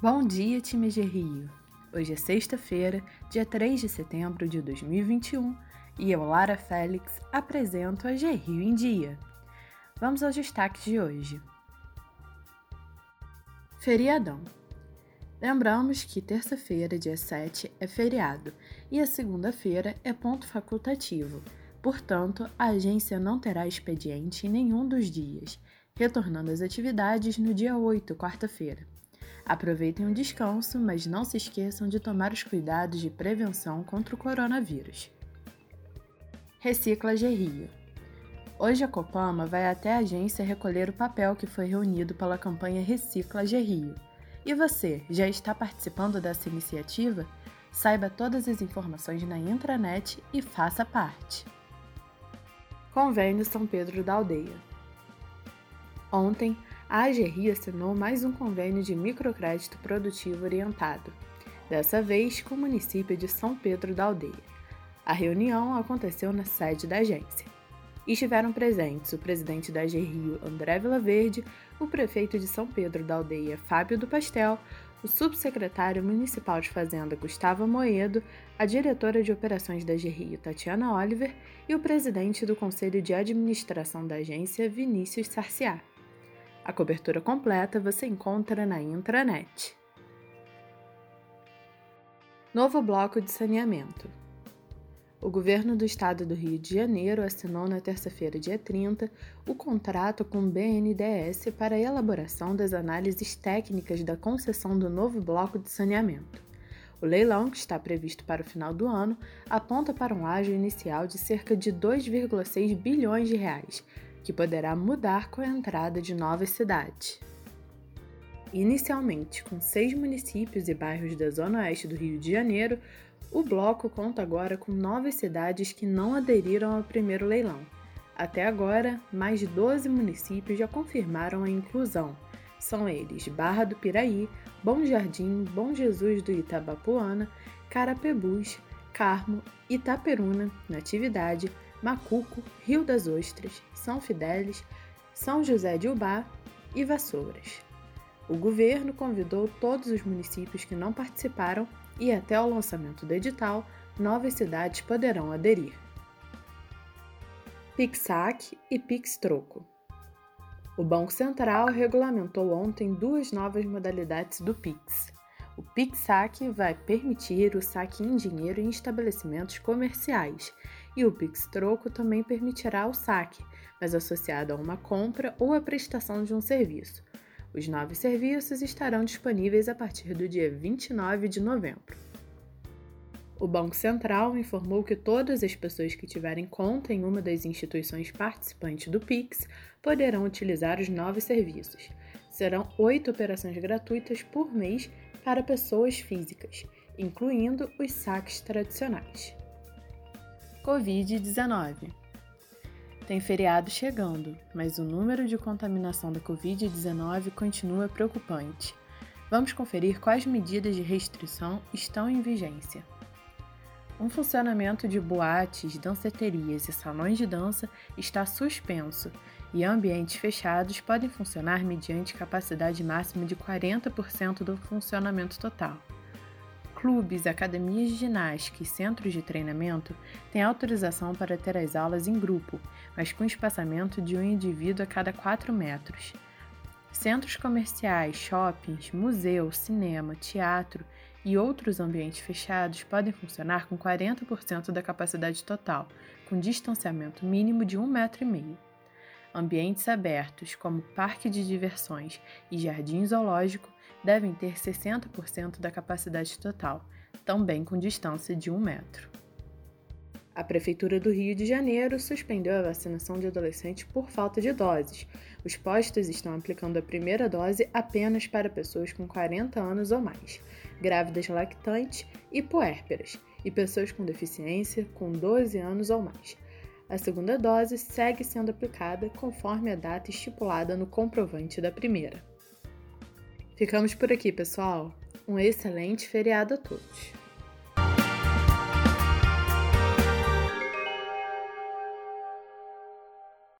Bom dia, time de Rio! Hoje é sexta-feira, dia 3 de setembro de 2021 e eu, Lara Félix, apresento a Rio em Dia. Vamos aos destaques de hoje. Feriadão. Lembramos que terça-feira, dia 7, é feriado e a segunda-feira é ponto facultativo. Portanto, a agência não terá expediente em nenhum dos dias, retornando às atividades no dia 8, quarta-feira. Aproveitem o descanso, mas não se esqueçam de tomar os cuidados de prevenção contra o coronavírus. Recicla Rio. Hoje a Copama vai até a agência recolher o papel que foi reunido pela campanha Recicla Rio. E você, já está participando dessa iniciativa? Saiba todas as informações na intranet e faça parte. Convênio São Pedro da Aldeia. Ontem, a AGRI assinou mais um convênio de microcrédito produtivo orientado, dessa vez com o município de São Pedro da Aldeia. A reunião aconteceu na sede da agência. Estiveram presentes o presidente da AGRIO, André Vilaverde, o prefeito de São Pedro da Aldeia, Fábio do Pastel, o subsecretário municipal de Fazenda, Gustavo Moedo, a diretora de operações da GRIO, Tatiana Oliver, e o presidente do Conselho de Administração da agência, Vinícius Sarciá. A cobertura completa você encontra na intranet. Novo bloco de saneamento. O governo do estado do Rio de Janeiro assinou na terça-feira, dia 30, o contrato com o BNDES para a elaboração das análises técnicas da concessão do novo bloco de saneamento. O leilão, que está previsto para o final do ano, aponta para um ágio inicial de cerca de 2,6 bilhões de reais, que poderá mudar com a entrada de novas cidades. Inicialmente, com seis municípios e bairros da zona oeste do Rio de Janeiro, o bloco conta agora com novas cidades que não aderiram ao primeiro leilão. Até agora, mais de 12 municípios já confirmaram a inclusão. São eles Barra do Piraí, Bom Jardim, Bom Jesus do Itabapuana, Carapebus, Carmo, Itaperuna, Natividade, Macuco, Rio das Ostras, São Fidélis, São José de Ubá e Vassouras. O governo convidou todos os municípios que não participaram e, até o lançamento do edital, novas cidades poderão aderir. PIXAC e PIX-Troco. O Banco Central regulamentou ontem duas novas modalidades do PIX. O PIX-SAC vai permitir o saque em dinheiro em estabelecimentos comerciais e o Pix Troco também permitirá o saque, mas associado a uma compra ou a prestação de um serviço. Os novos serviços estarão disponíveis a partir do dia 29 de novembro. O Banco Central informou que todas as pessoas que tiverem conta em uma das instituições participantes do Pix poderão utilizar os novos serviços. Serão oito operações gratuitas por mês para pessoas físicas, incluindo os saques tradicionais. Covid-19. Tem feriado chegando, mas o número de contaminação da Covid-19 continua preocupante. Vamos conferir quais medidas de restrição estão em vigência. Um funcionamento de boates, danceterias e salões de dança está suspenso e ambientes fechados podem funcionar mediante capacidade máxima de 40% do funcionamento total. Clubes, academias de ginástica e centros de treinamento têm autorização para ter as aulas em grupo, mas com espaçamento de um indivíduo a cada 4 metros. Centros comerciais, shoppings, museu, cinema, teatro e outros ambientes fechados podem funcionar com 40% da capacidade total, com distanciamento mínimo de 1,5 metro. Ambientes abertos, como parque de diversões e jardim zoológico, devem ter 60% da capacidade total, também com distância de 1 metro. A Prefeitura do Rio de Janeiro suspendeu a vacinação de adolescentes por falta de doses. Os postos estão aplicando a primeira dose apenas para pessoas com 40 anos ou mais, grávidas lactantes e puérperas, e pessoas com deficiência com 12 anos ou mais. A segunda dose segue sendo aplicada conforme a data estipulada no comprovante da primeira. Ficamos por aqui, pessoal. Um excelente feriado a todos.